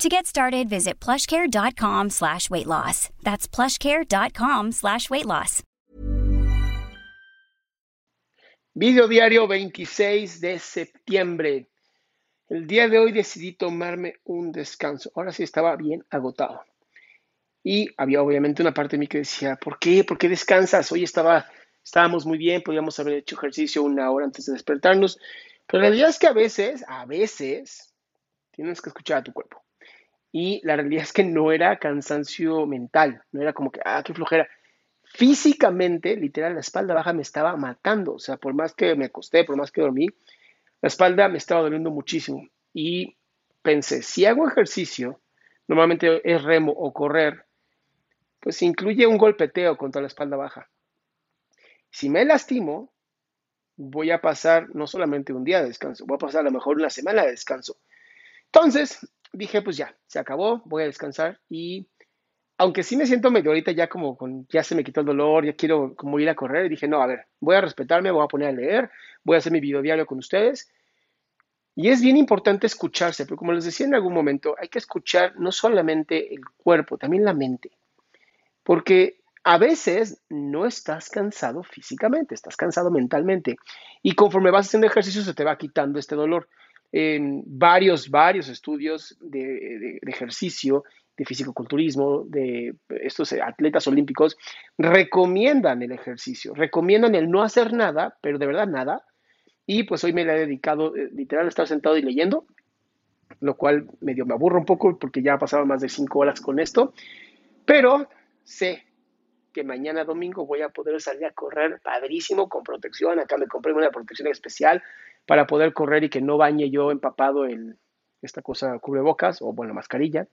To get started, visit plushcare.com slash weight loss. That's plushcare.com slash weight loss. Video diario 26 de septiembre. El día de hoy decidí tomarme un descanso. Ahora sí estaba bien agotado. Y había obviamente una parte de mí que decía, ¿por qué? ¿Por qué descansas? Hoy estaba, estábamos muy bien, podíamos haber hecho ejercicio una hora antes de despertarnos. Pero la realidad es que a veces, a veces, tienes que escuchar a tu cuerpo. Y la realidad es que no era cansancio mental, no era como que, ah, qué flojera. Físicamente, literal, la espalda baja me estaba matando. O sea, por más que me acosté, por más que dormí, la espalda me estaba doliendo muchísimo. Y pensé, si hago ejercicio, normalmente es remo o correr, pues incluye un golpeteo contra la espalda baja. Si me lastimo, voy a pasar no solamente un día de descanso, voy a pasar a lo mejor una semana de descanso. Entonces, dije, pues ya, se acabó, voy a descansar y aunque sí me siento medio ahorita ya como con, ya se me quitó el dolor, ya quiero como ir a correr, dije, no, a ver, voy a respetarme, voy a poner a leer, voy a hacer mi video diario con ustedes. Y es bien importante escucharse, pero como les decía en algún momento, hay que escuchar no solamente el cuerpo, también la mente. Porque a veces no estás cansado físicamente, estás cansado mentalmente. Y conforme vas haciendo ejercicio se te va quitando este dolor en varios, varios estudios de, ejercicio, de fisicoculturismo, de estos atletas olímpicos, recomiendan el ejercicio, recomiendan el no hacer nada, pero de verdad nada. Y pues hoy me le he dedicado eh, literal a estar sentado y leyendo, lo cual medio me aburro un poco porque ya ha pasado más de cinco horas con esto, pero sé que mañana domingo voy a poder salir a correr padrísimo con protección. Acá me compré una protección especial para poder correr y que no bañe yo empapado en esta cosa cubrebocas o bueno, mascarilla.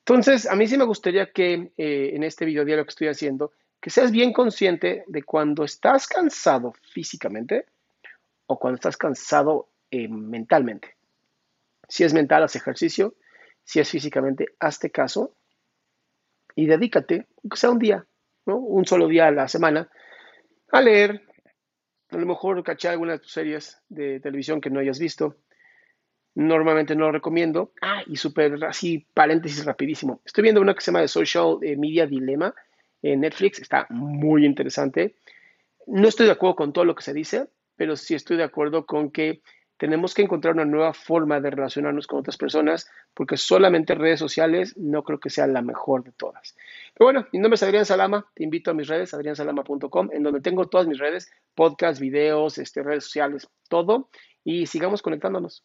Entonces, a mí sí me gustaría que eh, en este video diario que estoy haciendo, que seas bien consciente de cuando estás cansado físicamente o cuando estás cansado eh, mentalmente. Si es mental, haz ejercicio. Si es físicamente, hazte caso y dedícate, aunque sea un día, un solo día a la semana, a leer, a lo mejor caché algunas de tus series de televisión que no hayas visto. Normalmente no lo recomiendo. Ah, y súper así, paréntesis rapidísimo. Estoy viendo una que se llama The Social eh, Media Dilemma en Netflix. Está muy interesante. No estoy de acuerdo con todo lo que se dice, pero sí estoy de acuerdo con que tenemos que encontrar una nueva forma de relacionarnos con otras personas, porque solamente redes sociales no creo que sea la mejor de todas. Pero bueno, mi nombre es Adrián Salama, te invito a mis redes, adriansalama.com, en donde tengo todas mis redes, podcasts, videos, este, redes sociales, todo, y sigamos conectándonos.